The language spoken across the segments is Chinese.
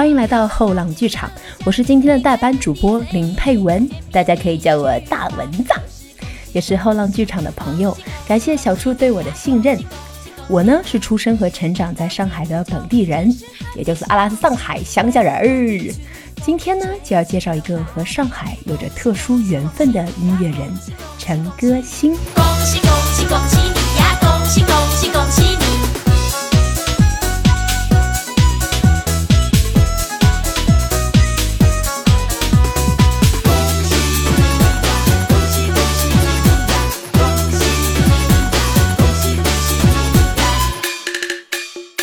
欢迎来到后浪剧场，我是今天的代班主播林佩文，大家可以叫我大蚊子，也是后浪剧场的朋友。感谢小初对我的信任。我呢是出生和成长在上海的本地人，也就是阿拉斯上海乡下人儿。今天呢就要介绍一个和上海有着特殊缘分的音乐人陈歌辛。恭喜恭喜恭喜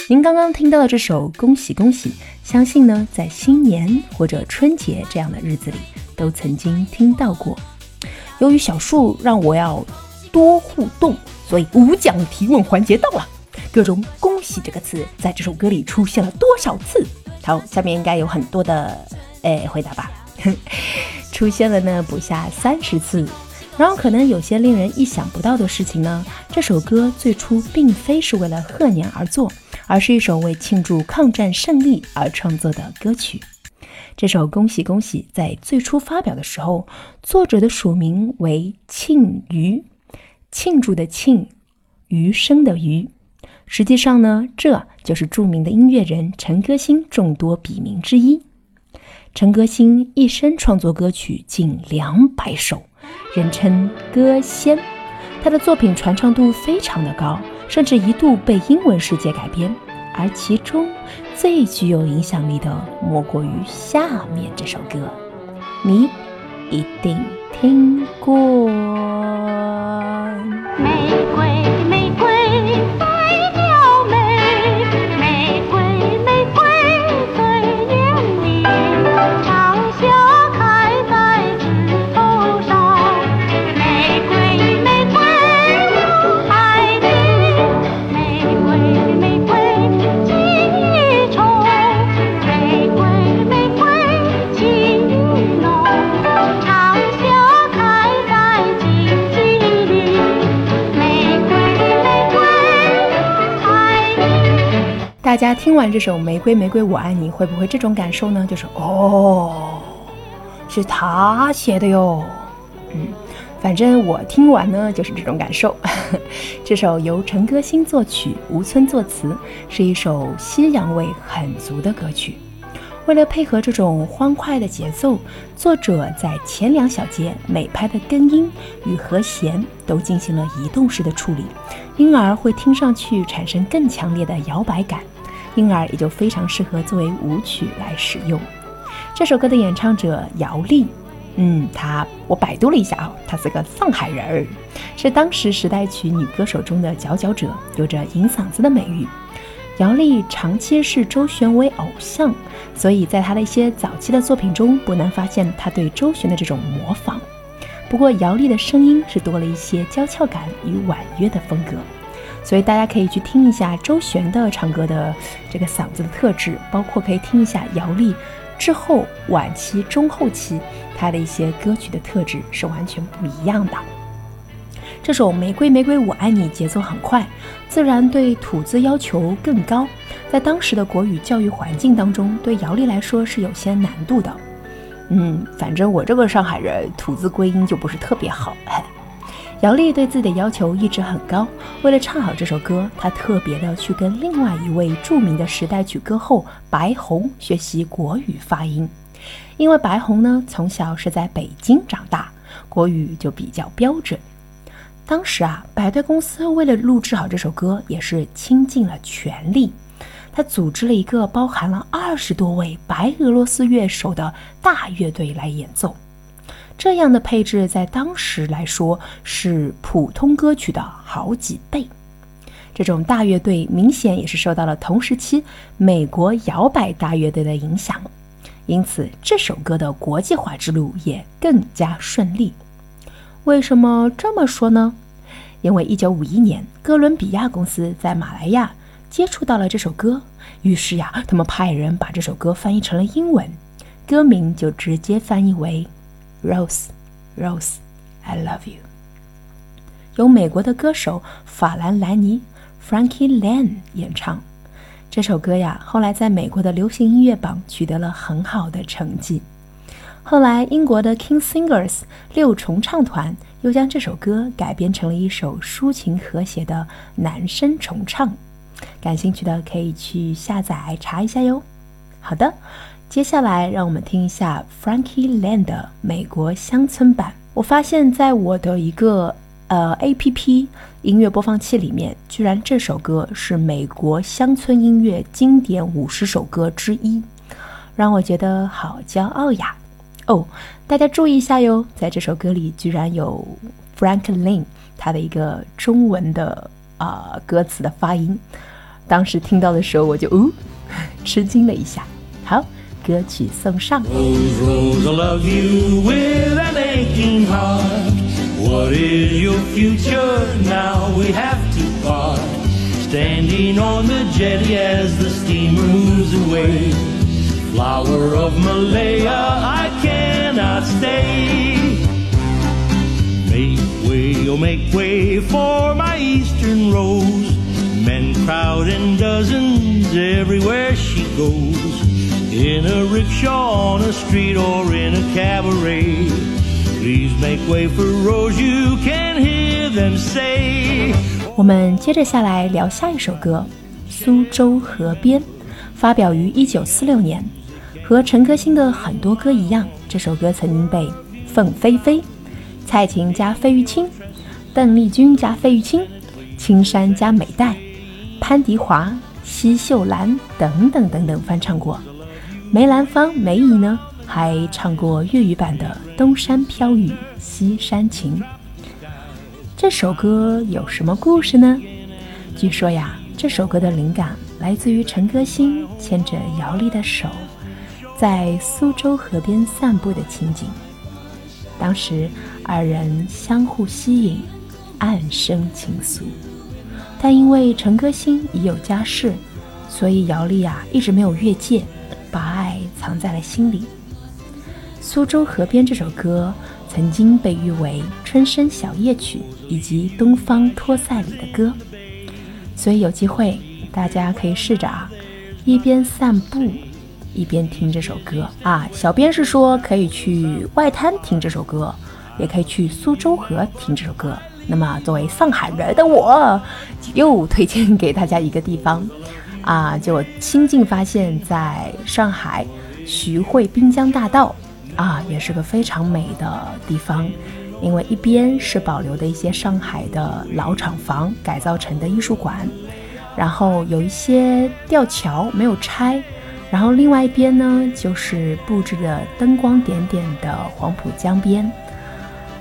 您刚刚听到的这首《恭喜恭喜》，相信呢，在新年或者春节这样的日子里，都曾经听到过。由于小树让我要多互动，所以无奖提问环节到了。各种“恭喜”这个词在这首歌里出现了多少次？好，下面应该有很多的诶回答吧。出现了呢，不下三十次。然后可能有些令人意想不到的事情呢。这首歌最初并非是为了贺年而作，而是一首为庆祝抗战胜利而创作的歌曲。这首《恭喜恭喜》在最初发表的时候，作者的署名为庆余，庆祝的庆，余生的余。实际上呢，这就是著名的音乐人陈歌辛众多笔名之一。陈歌辛一生创作歌曲近两百首。人称歌仙，他的作品传唱度非常的高，甚至一度被英文世界改编。而其中最具有影响力的，莫过于下面这首歌，你一定听过。玫瑰，玫瑰大家听完这首《玫瑰玫瑰我爱你》，会不会这种感受呢？就是哦，是他写的哟。嗯，反正我听完呢，就是这种感受。这首由陈歌辛作曲、吴村作词，是一首西洋味很足的歌曲。为了配合这种欢快的节奏，作者在前两小节每拍的根音与和弦都进行了移动式的处理，因而会听上去产生更强烈的摇摆感。因而也就非常适合作为舞曲来使用。这首歌的演唱者姚丽，嗯，她我百度了一下啊，她是个上海人儿，是当时时代曲女歌手中的佼佼者，有着银嗓子的美誉。姚丽长期视周璇为偶像，所以在她的一些早期的作品中，不难发现她对周璇的这种模仿。不过姚丽的声音是多了一些娇俏感与婉约的风格。所以大家可以去听一下周璇的唱歌的这个嗓子的特质，包括可以听一下姚丽之后晚期、中后期她的一些歌曲的特质是完全不一样的。这首《玫瑰玫瑰我爱你》节奏很快，自然对吐字要求更高，在当时的国语教育环境当中，对姚丽来说是有些难度的。嗯，反正我这个上海人吐字归音就不是特别好。姚丽对自己的要求一直很高，为了唱好这首歌，她特别的去跟另外一位著名的时代曲歌后白虹学习国语发音。因为白虹呢从小是在北京长大，国语就比较标准。当时啊，百代公司为了录制好这首歌，也是倾尽了全力，他组织了一个包含了二十多位白俄罗斯乐手的大乐队来演奏。这样的配置在当时来说是普通歌曲的好几倍。这种大乐队明显也是受到了同时期美国摇摆大乐队的影响，因此这首歌的国际化之路也更加顺利。为什么这么说呢？因为1951年哥伦比亚公司在马来亚接触到了这首歌，于是呀，他们派人把这首歌翻译成了英文，歌名就直接翻译为。Rose, Rose, I love you。由美国的歌手法兰·兰尼 （Frankie l a n 演唱。这首歌呀，后来在美国的流行音乐榜取得了很好的成绩。后来，英国的 King Singers 六重唱团又将这首歌改编成了一首抒情和谐的男声重唱。感兴趣的可以去下载查一下哟。好的，接下来让我们听一下 Frankie Land 的美国乡村版。我发现，在我的一个呃 A P P 音乐播放器里面，居然这首歌是美国乡村音乐经典五十首歌之一，让我觉得好骄傲呀。哦，大家注意一下哟，在这首歌里居然有 Franklin 他的一个中文的啊歌词的发音，当时听到的时候我就哦吃惊了一下。好，歌曲送上。flower of Malaya, I cannot stay. Make way, oh, make way for my eastern rose. Men crowd in dozens everywhere she goes. In a rickshaw on a street or in a cabaret. Please make way for Rose, you can hear them say. 我们接着下来聊下一首歌，《苏州河边》，发表于一九四六年。和陈歌辛的很多歌一样，这首歌曾经被凤飞飞、蔡琴加费玉清、邓丽君加费玉清、青山加美代、潘迪华、奚秀兰等等等等翻唱过。梅兰芳、梅姨呢，还唱过粤语版的《东山飘雨西山晴》。这首歌有什么故事呢？据说呀，这首歌的灵感来自于陈歌辛牵着姚丽的手。在苏州河边散步的情景，当时二人相互吸引，暗生情愫。但因为陈歌辛已有家室，所以姚丽啊一直没有越界，把爱藏在了心里。《苏州河边》这首歌曾经被誉为《春生小夜曲》以及《东方托赛里的歌》，所以有机会大家可以试着啊，一边散步。一边听这首歌啊，小编是说可以去外滩听这首歌，也可以去苏州河听这首歌。那么作为上海人的我，又推荐给大家一个地方啊，就我亲近发现，在上海徐汇滨江大道啊，也是个非常美的地方，因为一边是保留的一些上海的老厂房改造成的艺术馆，然后有一些吊桥没有拆。然后另外一边呢，就是布置的灯光点点的黄浦江边，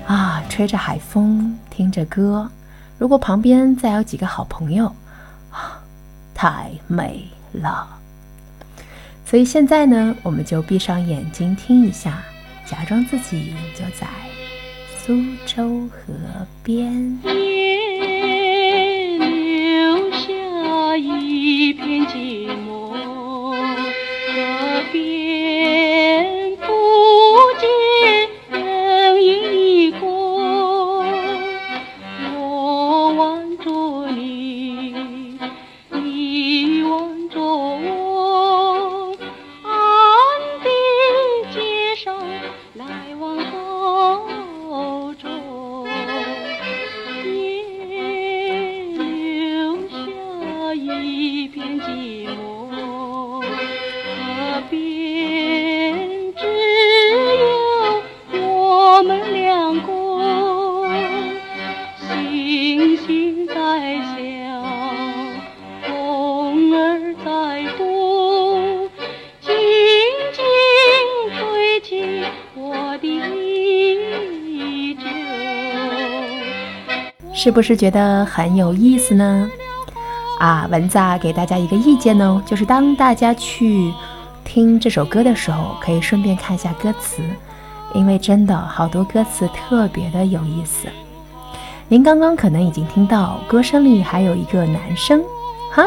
啊，吹着海风，听着歌，如果旁边再有几个好朋友，太美了。所以现在呢，我们就闭上眼睛听一下，假装自己就在苏州河边，留下一片静一片寂寞，河边只有我们两个，星星在笑，风儿在哭，静静吹起我的衣袖，是不是觉得很有意思呢？啊，蚊子啊，给大家一个意见哦，就是当大家去听这首歌的时候，可以顺便看一下歌词，因为真的好多歌词特别的有意思。您刚刚可能已经听到歌声里还有一个男生，哈，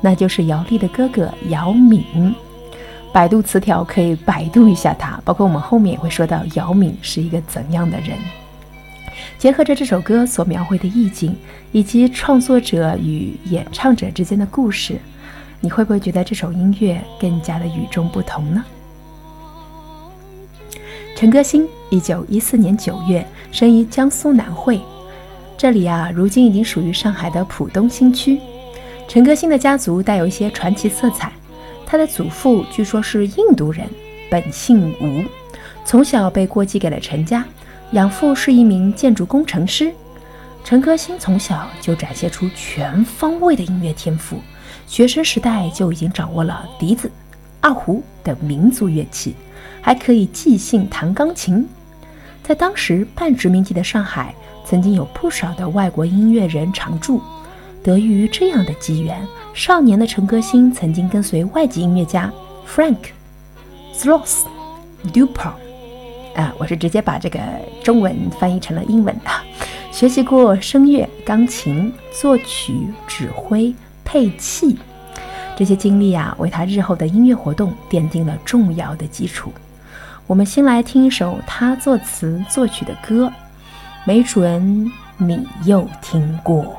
那就是姚丽的哥哥姚敏。百度词条可以百度一下他，包括我们后面也会说到姚敏是一个怎样的人。结合着这首歌所描绘的意境，以及创作者与演唱者之间的故事，你会不会觉得这首音乐更加的与众不同呢？陈歌辛，一九一四年九月生于江苏南汇，这里啊，如今已经属于上海的浦东新区。陈歌辛的家族带有一些传奇色彩，他的祖父据说是印度人，本姓吴，从小被过继给了陈家，养父是一名建筑工程师。陈歌辛从小就展现出全方位的音乐天赋，学生时代就已经掌握了笛子、二胡等民族乐器，还可以即兴弹钢琴。在当时半殖民地的上海，曾经有不少的外国音乐人常驻。得益于这样的机缘，少年的陈歌辛曾经跟随外籍音乐家 Frank Sloss Dupont，啊，我是直接把这个中文翻译成了英文的。学习过声乐、钢琴、作曲、指挥、配器，这些经历啊，为他日后的音乐活动奠定了重要的基础。我们先来听一首他作词作曲的歌，没准你又听过。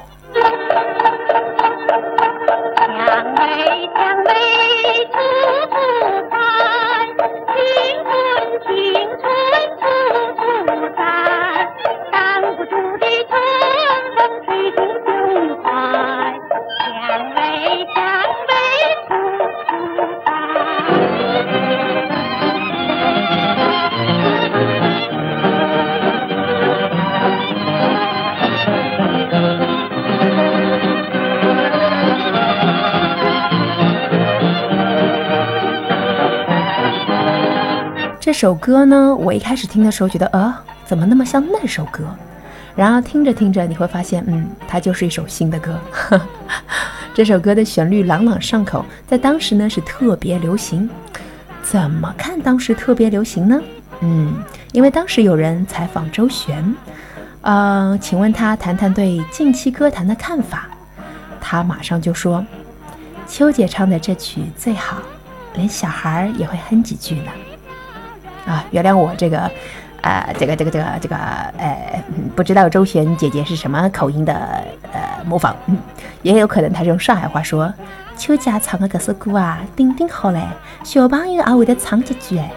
这首歌呢，我一开始听的时候觉得，呃，怎么那么像那首歌？然后听着听着，你会发现，嗯，它就是一首新的歌。这首歌的旋律朗朗上口，在当时呢是特别流行。怎么看当时特别流行呢？嗯，因为当时有人采访周璇，呃，请问他谈谈对近期歌坛的看法，他马上就说：“秋姐唱的这曲最好，连小孩也会哼几句呢。”啊，原谅我这个，呃，这个这个这个这个，呃，不知道周璇姐姐是什么口音的，呃，模仿，嗯，也有可能她是用上海话说，秋家唱的这首歌啊，顶顶好嘞，小朋友也会得唱几句哎，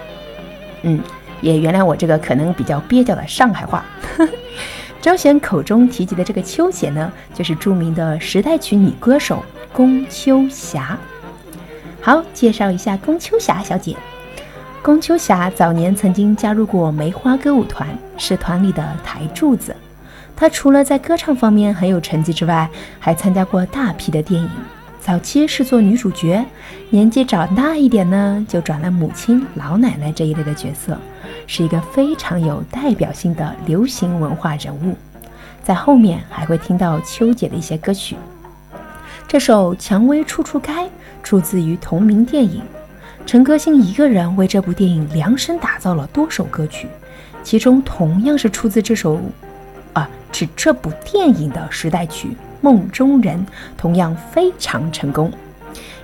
嗯，也原谅我这个可能比较蹩脚的上海话。周璇口中提及的这个秋姐呢，就是著名的时代曲女歌手龚秋霞。好，介绍一下龚秋霞小姐。龚秋霞早年曾经加入过梅花歌舞团，是团里的台柱子。她除了在歌唱方面很有成绩之外，还参加过大批的电影。早期是做女主角，年纪长大一点呢，就转了母亲、老奶奶这一类的角色，是一个非常有代表性的流行文化人物。在后面还会听到秋姐的一些歌曲。这首《蔷薇处处开》出自于同名电影。陈歌辛一个人为这部电影量身打造了多首歌曲，其中同样是出自这首，啊，指这部电影的时代曲《梦中人》，同样非常成功。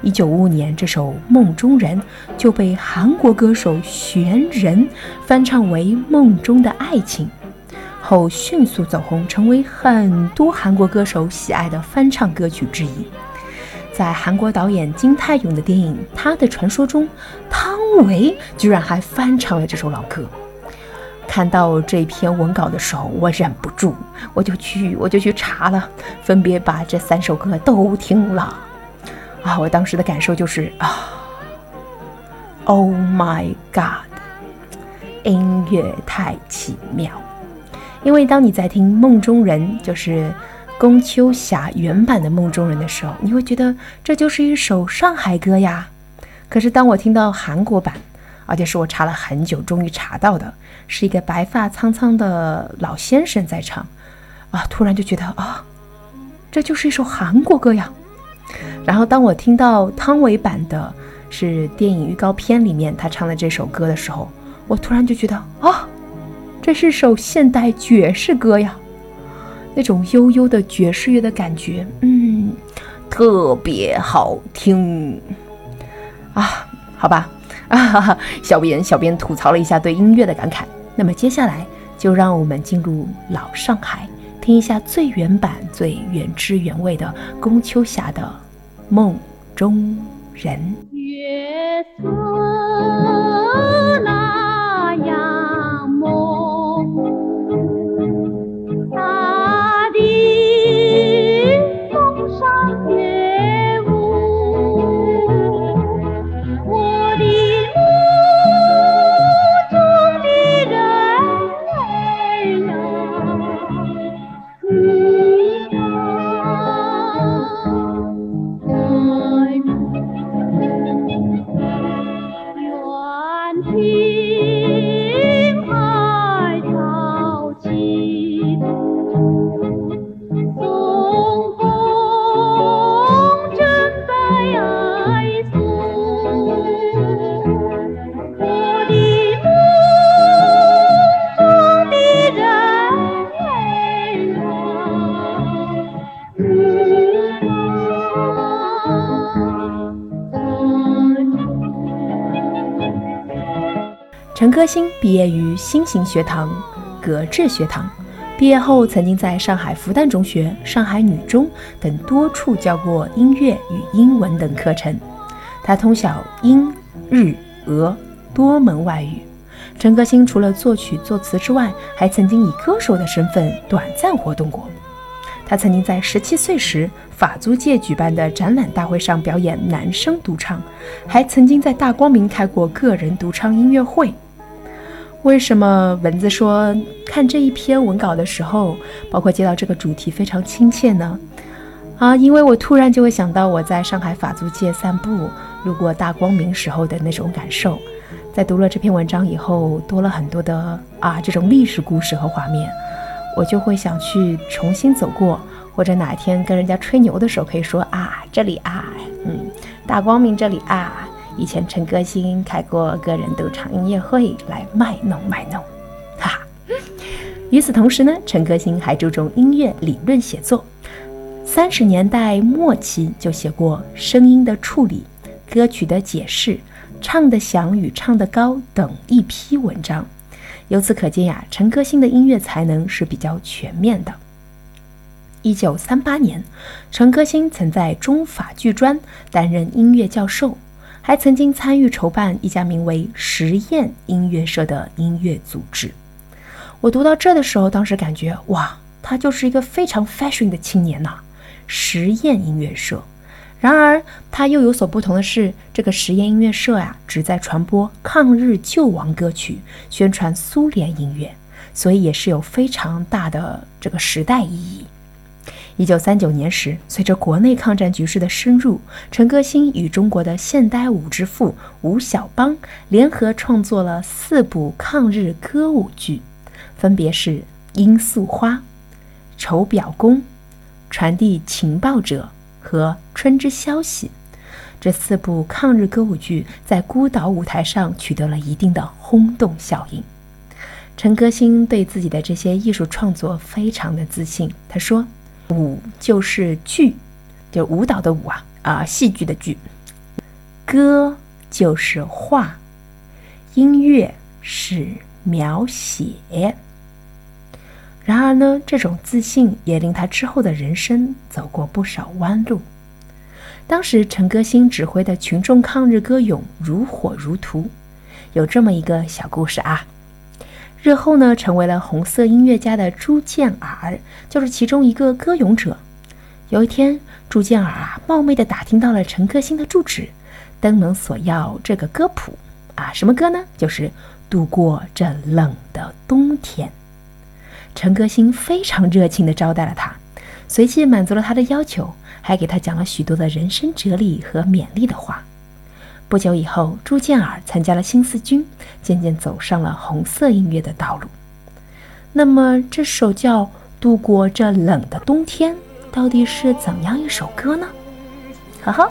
一九五五年，这首《梦中人》就被韩国歌手玄仁翻唱为《梦中的爱情》，后迅速走红，成为很多韩国歌手喜爱的翻唱歌曲之一。在韩国导演金泰勇的电影《他的传说》中，汤唯居然还翻唱了这首老歌。看到这篇文稿的时候，我忍不住，我就去，我就去查了，分别把这三首歌都听了。啊，我当时的感受就是啊，Oh my God，音乐太奇妙。因为当你在听《梦中人》，就是。龚秋霞原版的《梦中人》的时候，你会觉得这就是一首上海歌呀。可是当我听到韩国版，而且是我查了很久终于查到的，是一个白发苍苍的老先生在唱，啊，突然就觉得啊，这就是一首韩国歌呀。然后当我听到汤唯版的，是电影预告片里面他唱的这首歌的时候，我突然就觉得啊，这是首现代爵士歌呀。那种悠悠的爵士乐的感觉，嗯，特别好听啊！好吧，啊，小编小编吐槽了一下对音乐的感慨。那么接下来就让我们进入老上海，听一下最原版、最原汁原味的龚秋霞的《梦中人。月色毕业于新型学堂、格致学堂，毕业后曾经在上海复旦中学、上海女中等多处教过音乐与英文等课程。他通晓英、日、俄多门外语。陈歌辛除了作曲作词之外，还曾经以歌手的身份短暂活动过。他曾经在十七岁时法租界举办的展览大会上表演男声独唱，还曾经在大光明开过个人独唱音乐会。为什么蚊子说看这一篇文稿的时候，包括接到这个主题非常亲切呢？啊，因为我突然就会想到我在上海法租界散步，路过大光明时候的那种感受。在读了这篇文章以后，多了很多的啊这种历史故事和画面，我就会想去重新走过，或者哪天跟人家吹牛的时候可以说啊这里啊，嗯，大光明这里啊。以前陈歌辛开过个人独唱音乐会来卖弄卖弄，哈哈。与此同时呢，陈歌辛还注重音乐理论写作，三十年代末期就写过声音的处理、歌曲的解释、唱得响与唱得高等一批文章。由此可见呀，陈歌辛的音乐才能是比较全面的。一九三八年，陈歌辛曾在中法剧专担任音乐教授。还曾经参与筹办一家名为“实验音乐社”的音乐组织。我读到这的时候，当时感觉哇，他就是一个非常 fashion 的青年呐！实验音乐社。然而，他又有所不同的是，这个实验音乐社呀，旨在传播抗日救亡歌曲，宣传苏联音乐，所以也是有非常大的这个时代意义。一九三九年时，随着国内抗战局势的深入，陈歌辛与中国的现代舞之父吴晓邦联合创作了四部抗日歌舞剧，分别是《罂粟花》《丑表功》《传递情报者》和《春之消息》。这四部抗日歌舞剧在孤岛舞台上取得了一定的轰动效应。陈歌辛对自己的这些艺术创作非常的自信，他说。舞就是剧，就舞蹈的舞啊啊，戏剧的剧。歌就是画，音乐是描写。然而呢，这种自信也令他之后的人生走过不少弯路。当时陈歌辛指挥的群众抗日歌咏如火如荼，有这么一个小故事啊。日后呢，成为了红色音乐家的朱建尔就是其中一个歌咏者。有一天，朱建尔啊冒昧地打听到了陈歌辛的住址，登门索要这个歌谱啊，什么歌呢？就是度过这冷的冬天。陈歌辛非常热情地招待了他，随即满足了他的要求，还给他讲了许多的人生哲理和勉励的话。不久以后，朱建尔参加了新四军，渐渐走上了红色音乐的道路。那么，这首叫《度过这冷的冬天》到底是怎样一首歌呢？哈哈，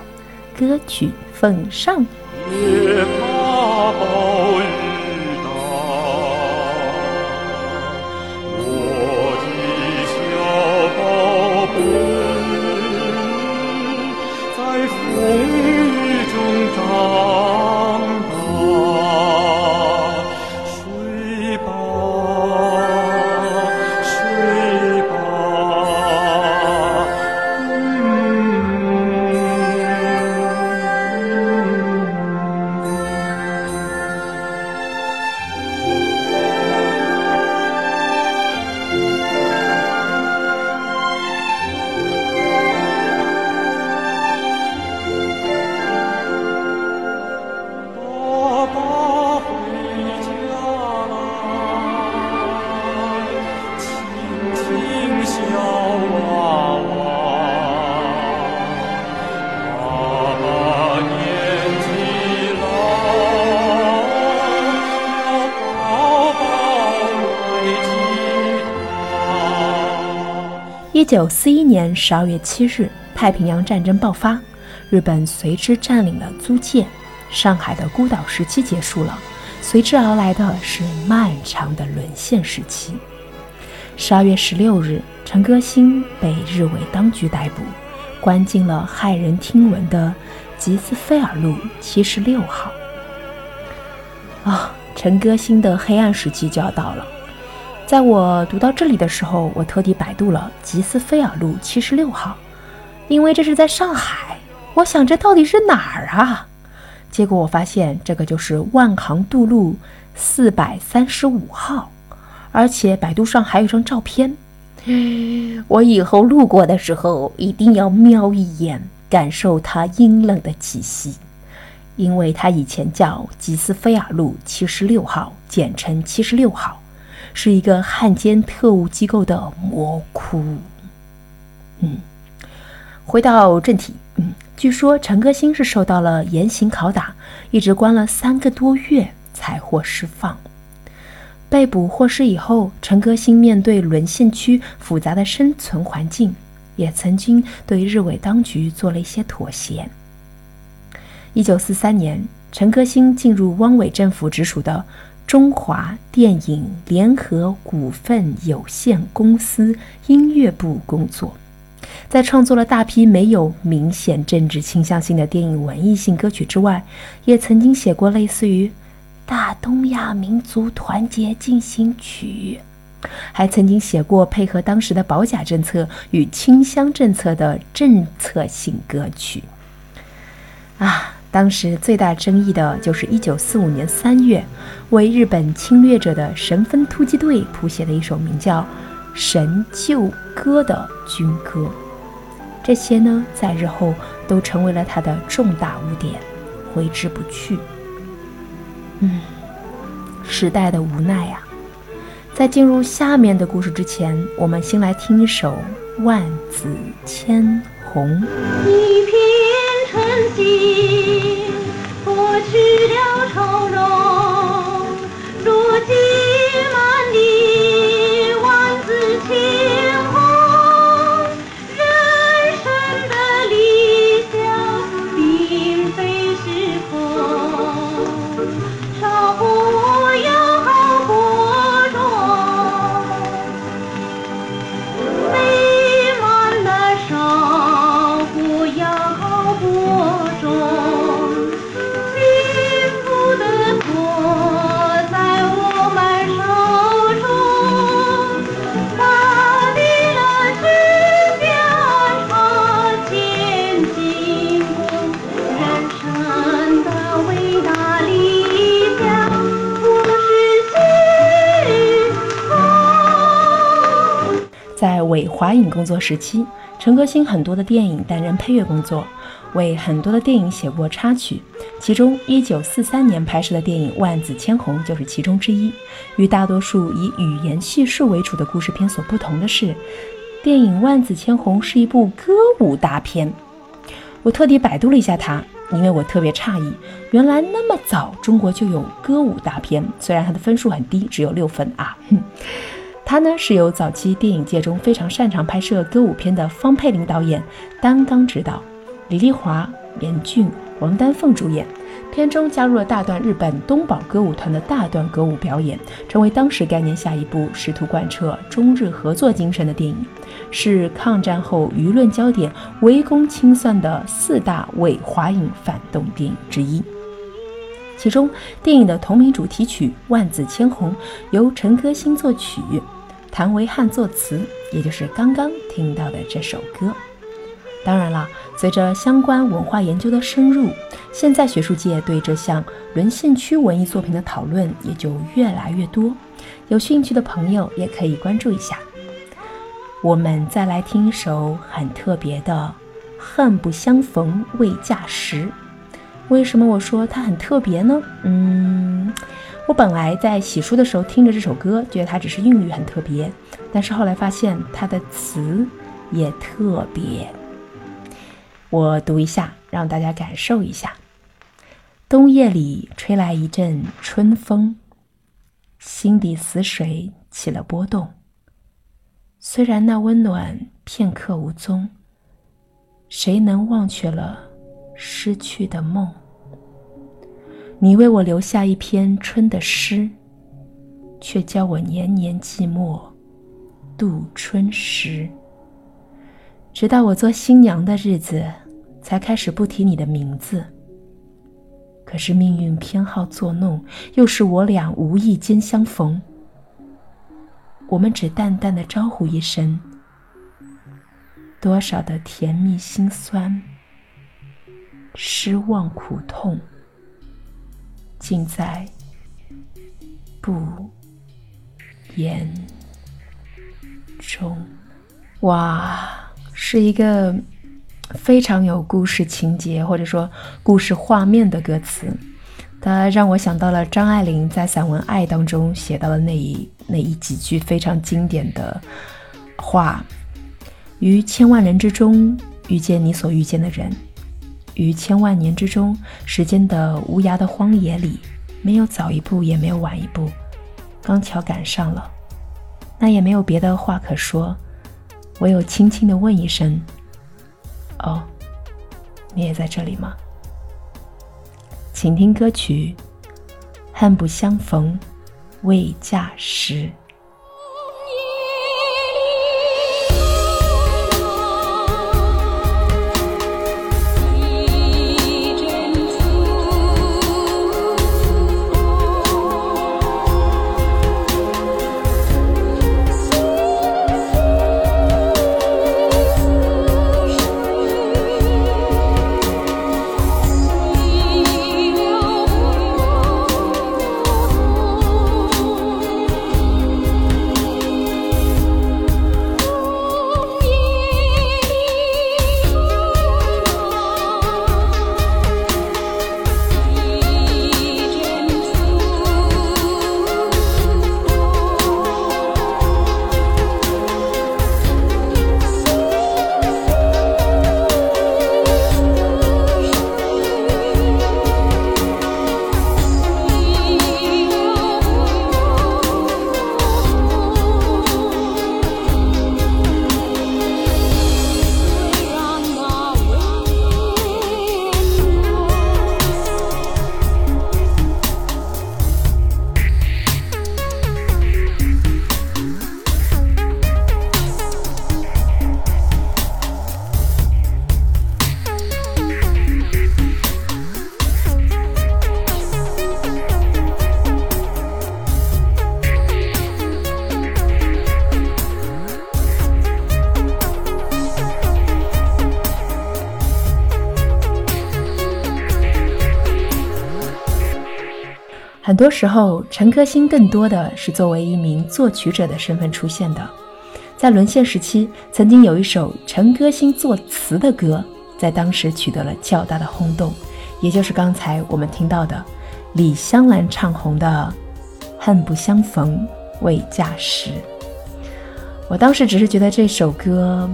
歌曲奉上。九四一年十二月七日，太平洋战争爆发，日本随之占领了租界，上海的孤岛时期结束了，随之而来的是漫长的沦陷时期。十二月十六日，陈歌辛被日伪当局逮捕，关进了骇人听闻的吉斯菲尔路七十六号。啊，陈歌辛的黑暗时期就要到了。在我读到这里的时候，我特地百度了吉斯菲尔路七十六号，因为这是在上海。我想这到底是哪儿啊？结果我发现这个就是万航渡路四百三十五号，而且百度上还有张照片。我以后路过的时候一定要瞄一眼，感受它阴冷的气息，因为它以前叫吉斯菲尔路七十六号，简称七十六号。是一个汉奸特务机构的魔窟。嗯，回到正题，嗯，据说陈歌辛是受到了严刑拷打，一直关了三个多月才获释放。被捕获释以后，陈歌辛面对沦陷区复杂的生存环境，也曾经对日伪当局做了一些妥协。一九四三年，陈歌辛进入汪伪政府直属的。中华电影联合股份有限公司音乐部工作，在创作了大批没有明显政治倾向性的电影文艺性歌曲之外，也曾经写过类似于《大东亚民族团结进行曲》，还曾经写过配合当时的保甲政策与清乡政策的政策性歌曲。啊。当时最大争议的就是1945年3月，为日本侵略者的神风突击队谱写的一首名叫《神救歌》的军歌。这些呢，在日后都成为了他的重大污点，挥之不去。嗯，时代的无奈啊！在进入下面的故事之前，我们先来听一首《万紫千红》。一片晨曦。去了愁容，如今工作时期，陈歌辛很多的电影担任配乐工作，为很多的电影写过插曲。其中，一九四三年拍摄的电影《万紫千红》就是其中之一。与大多数以语言叙述为主的故事片所不同的是，电影《万紫千红》是一部歌舞大片。我特地百度了一下它，因为我特别诧异，原来那么早中国就有歌舞大片，虽然它的分数很低，只有六分啊。他呢是由早期电影界中非常擅长拍摄歌舞片的方佩玲导演担纲指导，李丽华、严俊、王丹凤主演。片中加入了大段日本东宝歌舞团的大段歌舞表演，成为当时概念下一部试图贯彻中日合作精神的电影，是抗战后舆论焦点围攻清算的四大伪华影反动电影之一。其中，电影的同名主题曲《万紫千红》由陈歌辛作曲。谭维汉作词，也就是刚刚听到的这首歌。当然了，随着相关文化研究的深入，现在学术界对这项沦陷区文艺作品的讨论也就越来越多。有兴趣的朋友也可以关注一下。我们再来听一首很特别的《恨不相逢未嫁时》。为什么我说它很特别呢？嗯。我本来在洗漱的时候听着这首歌，觉得它只是韵律很特别，但是后来发现它的词也特别。我读一下，让大家感受一下：冬夜里吹来一阵春风，心底死水起了波动。虽然那温暖片刻无踪，谁能忘却了失去的梦？你为我留下一篇春的诗，却教我年年寂寞度春时。直到我做新娘的日子，才开始不提你的名字。可是命运偏好作弄，又是我俩无意间相逢。我们只淡淡的招呼一声，多少的甜蜜心酸、失望苦痛，尽在不言中。哇，是一个非常有故事情节或者说故事画面的歌词，它让我想到了张爱玲在散文《爱》当中写到的那一。那一几句非常经典的话：“于千万人之中遇见你所遇见的人，于千万年之中时间的无涯的荒野里，没有早一步，也没有晚一步，刚巧赶上了。那也没有别的话可说，唯有轻轻的问一声：‘哦，你也在这里吗？’请听歌曲《恨不相逢》。”未嫁时。很多时候，陈歌辛更多的是作为一名作曲者的身份出现的。在沦陷时期，曾经有一首陈歌辛作词的歌，在当时取得了较大的轰动，也就是刚才我们听到的李香兰唱红的《恨不相逢未嫁时》。我当时只是觉得这首歌，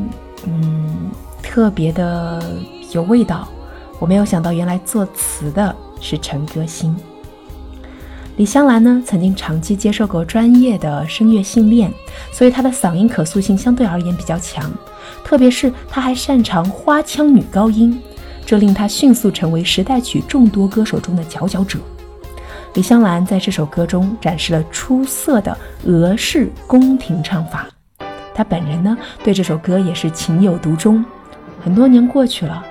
嗯，特别的有味道。我没有想到，原来作词的是陈歌辛。李香兰呢，曾经长期接受过专业的声乐训练，所以她的嗓音可塑性相对而言比较强。特别是她还擅长花腔女高音，这令她迅速成为时代曲众多歌手中的佼佼者。李香兰在这首歌中展示了出色的俄式宫廷唱法。她本人呢，对这首歌也是情有独钟。很多年过去了，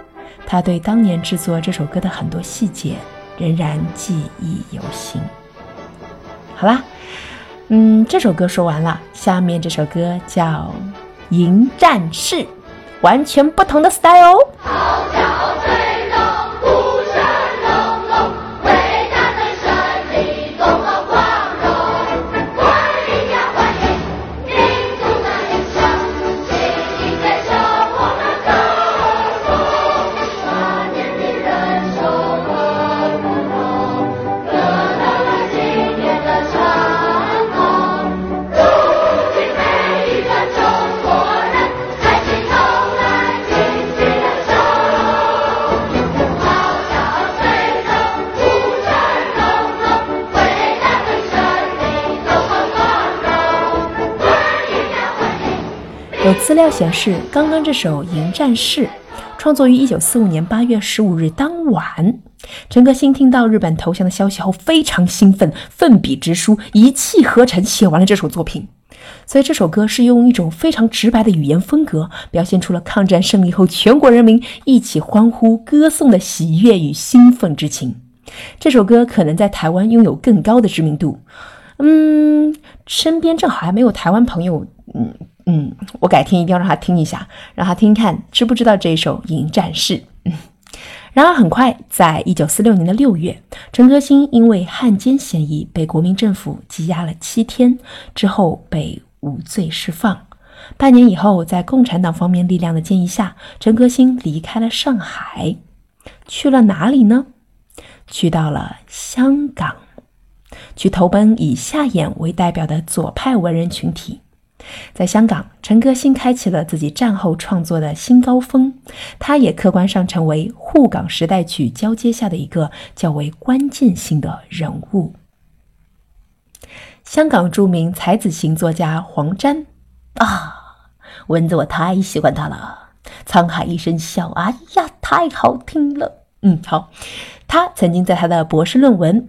她对当年制作这首歌的很多细节仍然记忆犹新。好啦，嗯，这首歌说完了，下面这首歌叫《迎战士》，完全不同的 style。资料显示，刚刚这首《迎战士》创作于一九四五年八月十五日当晚。陈歌辛听到日本投降的消息后，非常兴奋，奋笔直书，一气呵成写完了这首作品。所以这首歌是用一种非常直白的语言风格，表现出了抗战胜利后全国人民一起欢呼歌颂的喜悦与兴奋之情。这首歌可能在台湾拥有更高的知名度。嗯，身边正好还没有台湾朋友。嗯嗯，我改天一定要让他听一下，让他听看知不知道这一首《迎战士》。嗯。然而，很快，在一九四六年的六月，陈歌辛因为汉奸嫌疑被国民政府羁押了七天，之后被无罪释放。半年以后，在共产党方面力量的建议下，陈歌辛离开了上海，去了哪里呢？去到了香港，去投奔以夏衍为代表的左派文人群体。在香港，陈歌辛开启了自己战后创作的新高峰。他也客观上成为沪港时代曲交接下的一个较为关键性的人物。香港著名才子型作家黄沾啊，蚊子我太喜欢他了。沧海一声笑，哎呀，太好听了。嗯，好。他曾经在他的博士论文《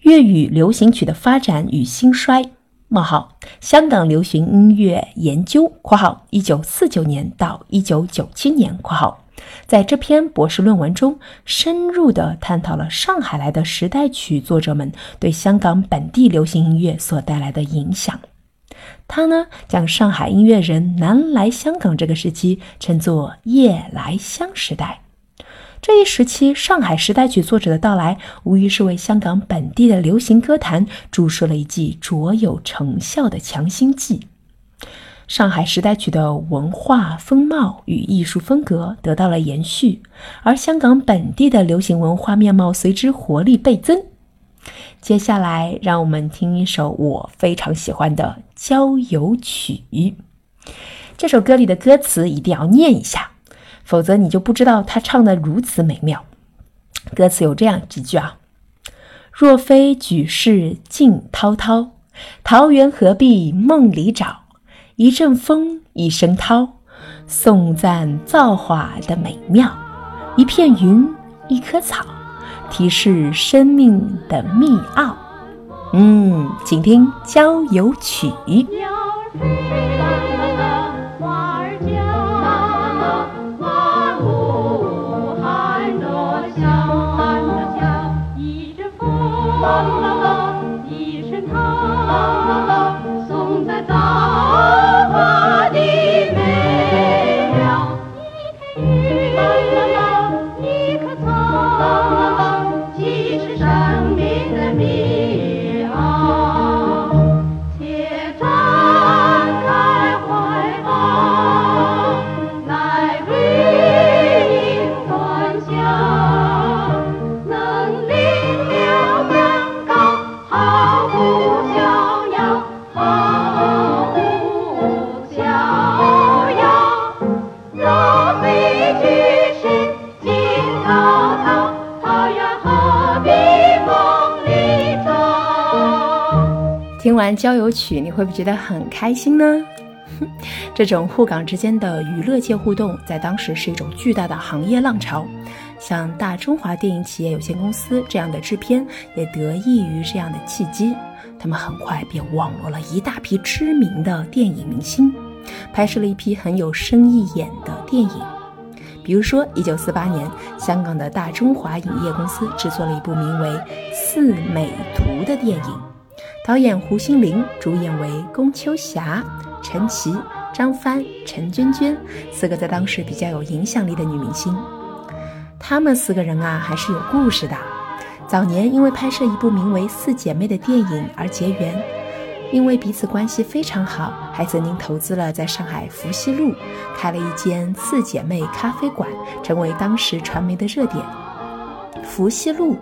粤语流行曲的发展与兴衰》。冒号，香港流行音乐研究（括号一九四九年到一九九七年）（括号）在这篇博士论文中，深入地探讨了上海来的时代曲作者们对香港本地流行音乐所带来的影响。他呢，将上海音乐人南来香港这个时期称作“夜来香时代”。这一时期，上海时代曲作者的到来，无疑是为香港本地的流行歌坛注射了一剂卓有成效的强心剂。上海时代曲的文化风貌与艺术风格得到了延续，而香港本地的流行文化面貌随之活力倍增。接下来，让我们听一首我非常喜欢的《郊游曲》。这首歌里的歌词一定要念一下。否则你就不知道他唱的如此美妙。歌词有这样几句啊：若非举世静滔滔，桃源何必梦里找？一阵风，一声涛，颂赞造化的美妙。一片云，一棵草，提示生命的密奥。嗯，请听《郊游曲》。郊游曲，你会不会觉得很开心呢？这种沪港之间的娱乐界互动，在当时是一种巨大的行业浪潮。像大中华电影企业有限公司这样的制片，也得益于这样的契机，他们很快便网罗了一大批知名的电影明星，拍摄了一批很有生意眼的电影。比如说，一九四八年，香港的大中华影业公司制作了一部名为《四美图》的电影。导演胡心凌，主演为龚秋霞、陈琦、张帆、陈娟娟四个在当时比较有影响力的女明星。她们四个人啊，还是有故事的。早年因为拍摄一部名为《四姐妹》的电影而结缘，因为彼此关系非常好，还曾经投资了在上海福熙路开了一间四姐妹咖啡馆，成为当时传媒的热点。福熙路，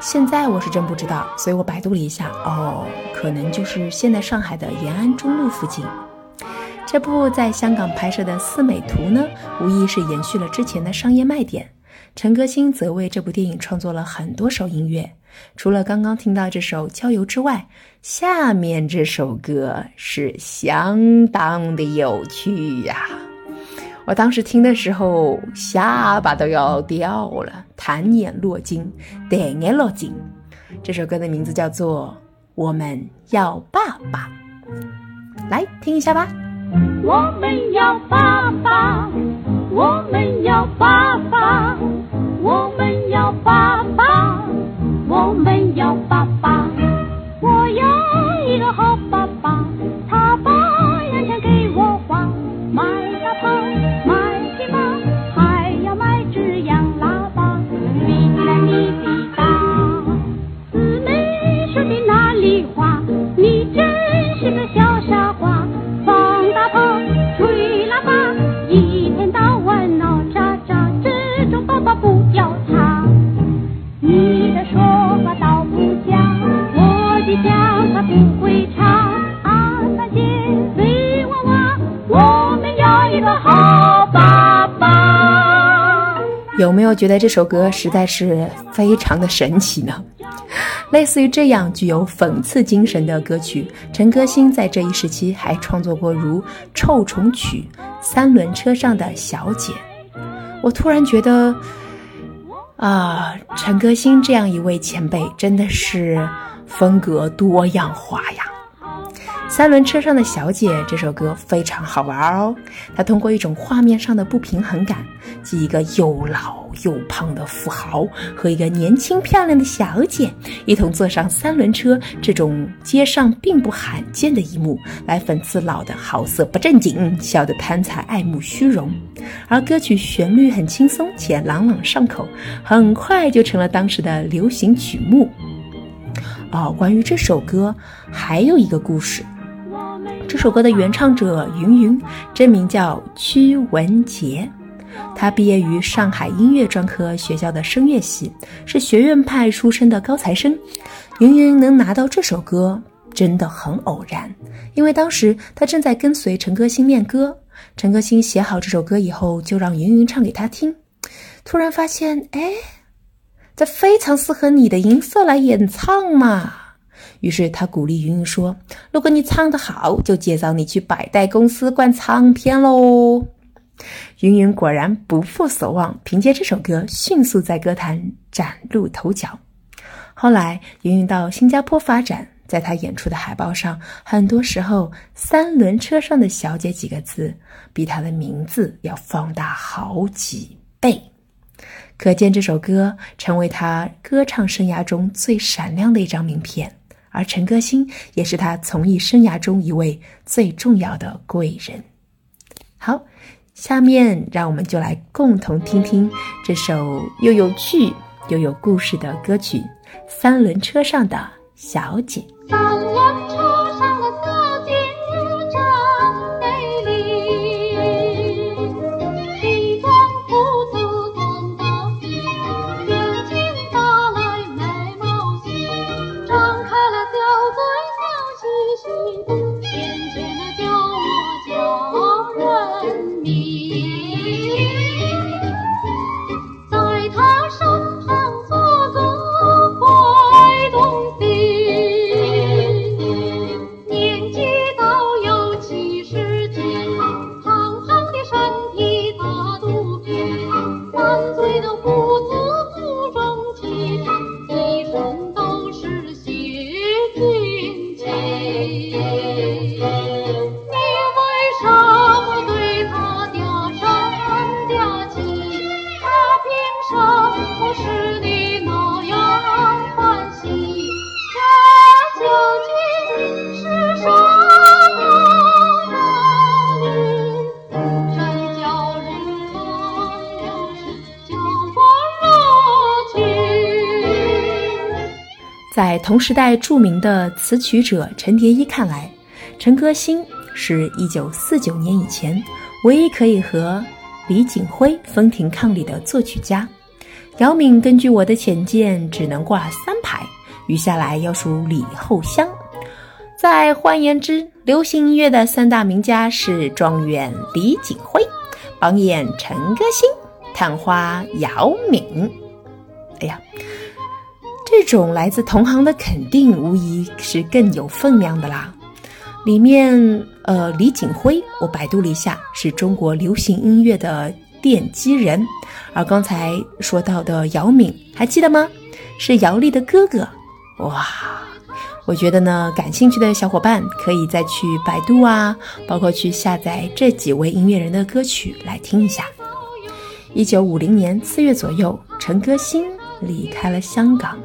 现在我是真不知道，所以我百度了一下，哦，可能就是现在上海的延安中路附近。这部在香港拍摄的《四美图》呢，无疑是延续了之前的商业卖点。陈歌辛则为这部电影创作了很多首音乐。除了刚刚听到这首《郊游》之外，下面这首歌是相当的有趣呀！我当时听的时候，下巴都要掉了，谈眼落金，戴眼落金。这首歌的名字叫做《我们要爸爸》，来听一下吧。我们要爸爸，我们要爸爸，有没有觉得这首歌实在是非常的神奇呢？类似于这样具有讽刺精神的歌曲，陈歌辛在这一时期还创作过如《臭虫曲》《三轮车上的小姐》。我突然觉得，啊，陈歌辛这样一位前辈真的是风格多样化呀。《三轮车上的小姐》这首歌非常好玩哦，它通过一种画面上的不平衡感，即一个又老又胖的富豪和一个年轻漂亮的小姐一同坐上三轮车这种街上并不罕见的一幕，来讽刺老的好色不正经，小的贪财爱慕虚荣。而歌曲旋律很轻松且朗朗上口，很快就成了当时的流行曲目。哦，关于这首歌还有一个故事。这首歌的原唱者云云，真名叫屈文杰，他毕业于上海音乐专科学校的声乐系，是学院派出身的高材生。云云能拿到这首歌真的很偶然，因为当时他正在跟随陈歌辛练歌，陈歌辛写好这首歌以后，就让云云唱给他听，突然发现，哎，这非常适合你的音色来演唱嘛。于是他鼓励云云说：“如果你唱得好，就介绍你去百代公司灌唱片喽。”云云果然不负所望，凭借这首歌迅速在歌坛崭露头角。后来，云云到新加坡发展，在他演出的海报上，很多时候“三轮车上的小姐”几个字比他的名字要放大好几倍，可见这首歌成为他歌唱生涯中最闪亮的一张名片。而陈歌辛也是他从艺生涯中一位最重要的贵人。好，下面让我们就来共同听听这首又有趣又有故事的歌曲《三轮车上的小姐》。三轮车同时代著名的词曲者陈蝶衣看来，陈歌辛是一九四九年以前唯一可以和李景辉分庭抗礼的作曲家。姚敏根据我的浅见，只能挂三排，余下来要数李后香。再换言之，流行音乐的三大名家是状元李景辉，榜眼陈歌辛，探花姚敏。哎呀，这种来自同行的肯定，无疑是更有分量的啦。里面，呃，李锦辉，我百度了一下，是中国流行音乐的奠基人。而刚才说到的姚敏，还记得吗？是姚丽的哥哥。哇，我觉得呢，感兴趣的小伙伴可以再去百度啊，包括去下载这几位音乐人的歌曲来听一下。一九五零年四月左右，陈歌辛离开了香港，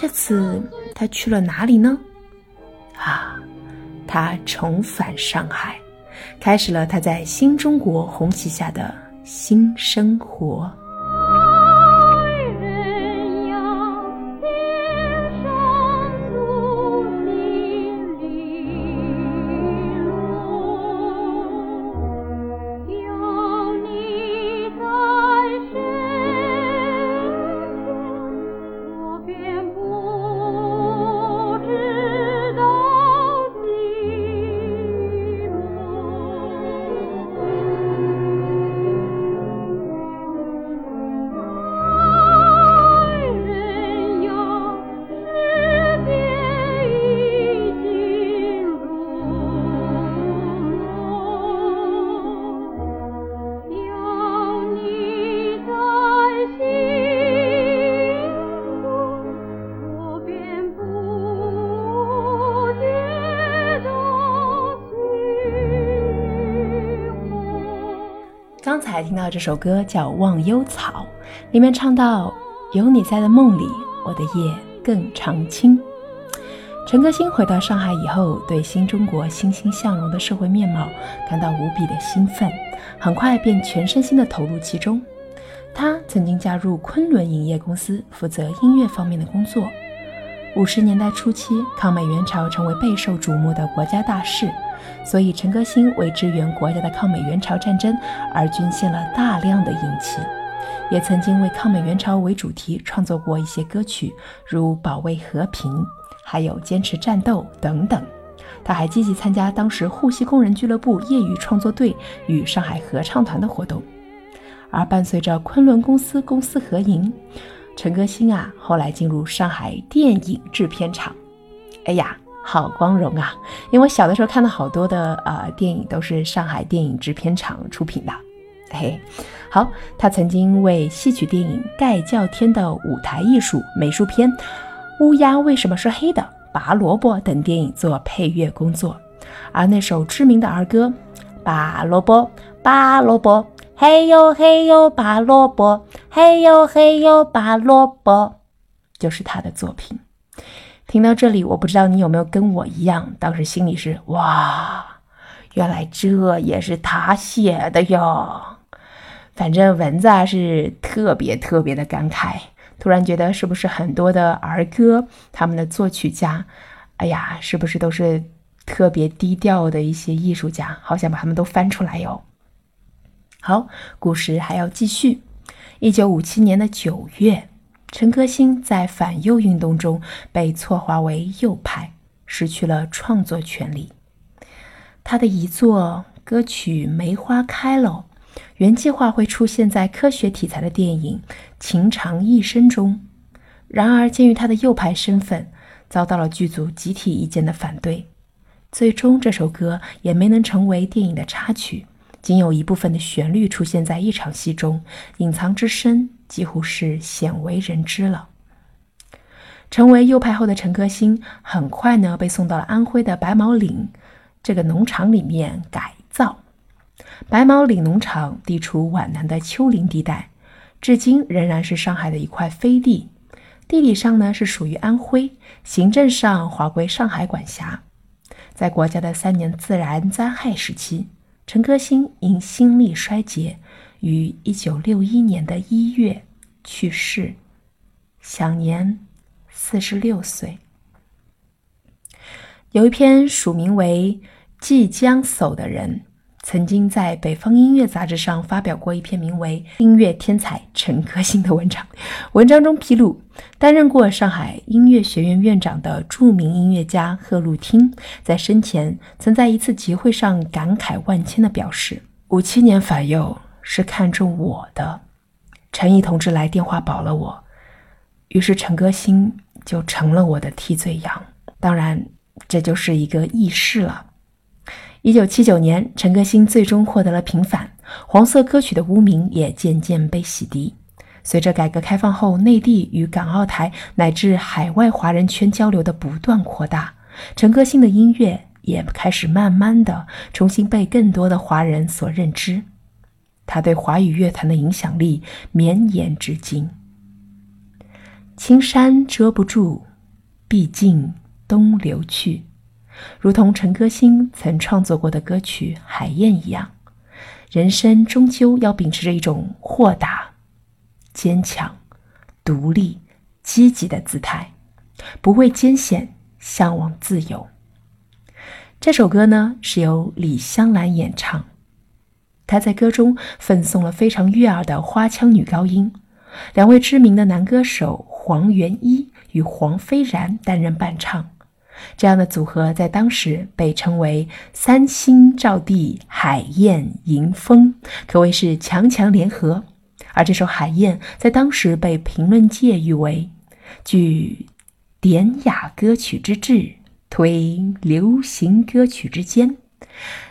这次他去了哪里呢？啊！他重返上海，开始了他在新中国红旗下的新生活。刚才听到这首歌叫《忘忧草》，里面唱到：“有你在的梦里，我的夜更长青。”陈歌辛回到上海以后，对新中国欣欣向荣的社会面貌感到无比的兴奋，很快便全身心地投入其中。他曾经加入昆仑影业公司，负责音乐方面的工作。五十年代初期，抗美援朝成为备受瞩目的国家大事。所以，陈歌辛为支援国家的抗美援朝战争而捐献了大量的银器，也曾经为抗美援朝为主题创作过一些歌曲，如《保卫和平》，还有《坚持战斗》等等。他还积极参加当时沪西工人俱乐部业余创作队与上海合唱团的活动。而伴随着昆仑公司公私合营，陈歌辛啊，后来进入上海电影制片厂。哎呀！好光荣啊！因为小的时候看的好多的呃电影都是上海电影制片厂出品的。嘿，好，他曾经为戏曲电影《盖叫天》的舞台艺术美术片《乌鸦为什么是黑的》《拔萝卜》等电影做配乐工作。而那首知名的儿歌《拔萝卜，拔萝卜，嘿呦嘿呦拔萝卜，嘿呦嘿呦拔萝卜》，就是他的作品。听到这里，我不知道你有没有跟我一样，当时心里是哇，原来这也是他写的哟。反正文字啊是特别特别的感慨，突然觉得是不是很多的儿歌，他们的作曲家，哎呀，是不是都是特别低调的一些艺术家？好想把他们都翻出来哟。好，故事还要继续。一九五七年的九月。陈歌辛在反右运动中被错划为右派，失去了创作权利。他的遗作歌曲《梅花开了》原计划会出现在科学题材的电影《情长一生》中，然而鉴于他的右派身份，遭到了剧组集体意见的反对，最终这首歌也没能成为电影的插曲，仅有一部分的旋律出现在一场戏中，隐藏之深。几乎是鲜为人知了。成为右派后的陈歌辛，很快呢被送到了安徽的白毛岭这个农场里面改造。白毛岭农场地处皖南的丘陵地带，至今仍然是上海的一块飞地。地理上呢是属于安徽，行政上划归上海管辖。在国家的三年自然灾害时期，陈歌辛因心力衰竭。于一九六一年的一月去世，享年四十六岁。有一篇署名为“即将走的人”，曾经在《北方音乐》杂志上发表过一篇名为《音乐天才陈歌辛》的文章。文章中披露，担任过上海音乐学院院长的著名音乐家贺路汀，在生前曾在一次集会上感慨万千的表示：“五七年反右。”是看中我的，陈毅同志来电话保了我，于是陈歌辛就成了我的替罪羊。当然，这就是一个轶事了。一九七九年，陈歌辛最终获得了平反，黄色歌曲的污名也渐渐被洗涤。随着改革开放后，内地与港澳台乃至海外华人圈交流的不断扩大，陈歌辛的音乐也开始慢慢的重新被更多的华人所认知。他对华语乐坛的影响力绵延至今。青山遮不住，毕竟东流去，如同陈歌辛曾创作过的歌曲《海燕》一样，人生终究要秉持着一种豁达。坚强、独立、积极的姿态，不畏艰险，向往自由。这首歌呢是由李香兰演唱，她在歌中奉送了非常悦耳的花腔女高音，两位知名的男歌手黄元一与黄飞然担任伴唱，这样的组合在当时被称为“三星照地海燕迎风”，可谓是强强联合。而这首《海燕》在当时被评论界誉为具典雅歌曲之志，推流行歌曲之间，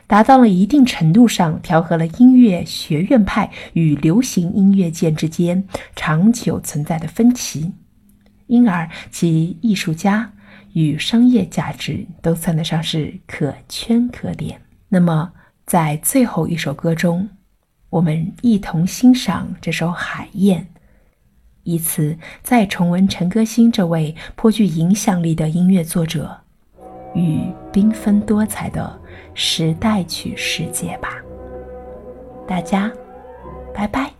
达到了一定程度上调和了音乐学院派与流行音乐界之间长久存在的分歧，因而其艺术家与商业价值都算得上是可圈可点。那么，在最后一首歌中。我们一同欣赏这首《海燕》，以此再重温陈歌辛这位颇具影响力的音乐作者与缤纷多彩的时代曲世界吧。大家，拜拜。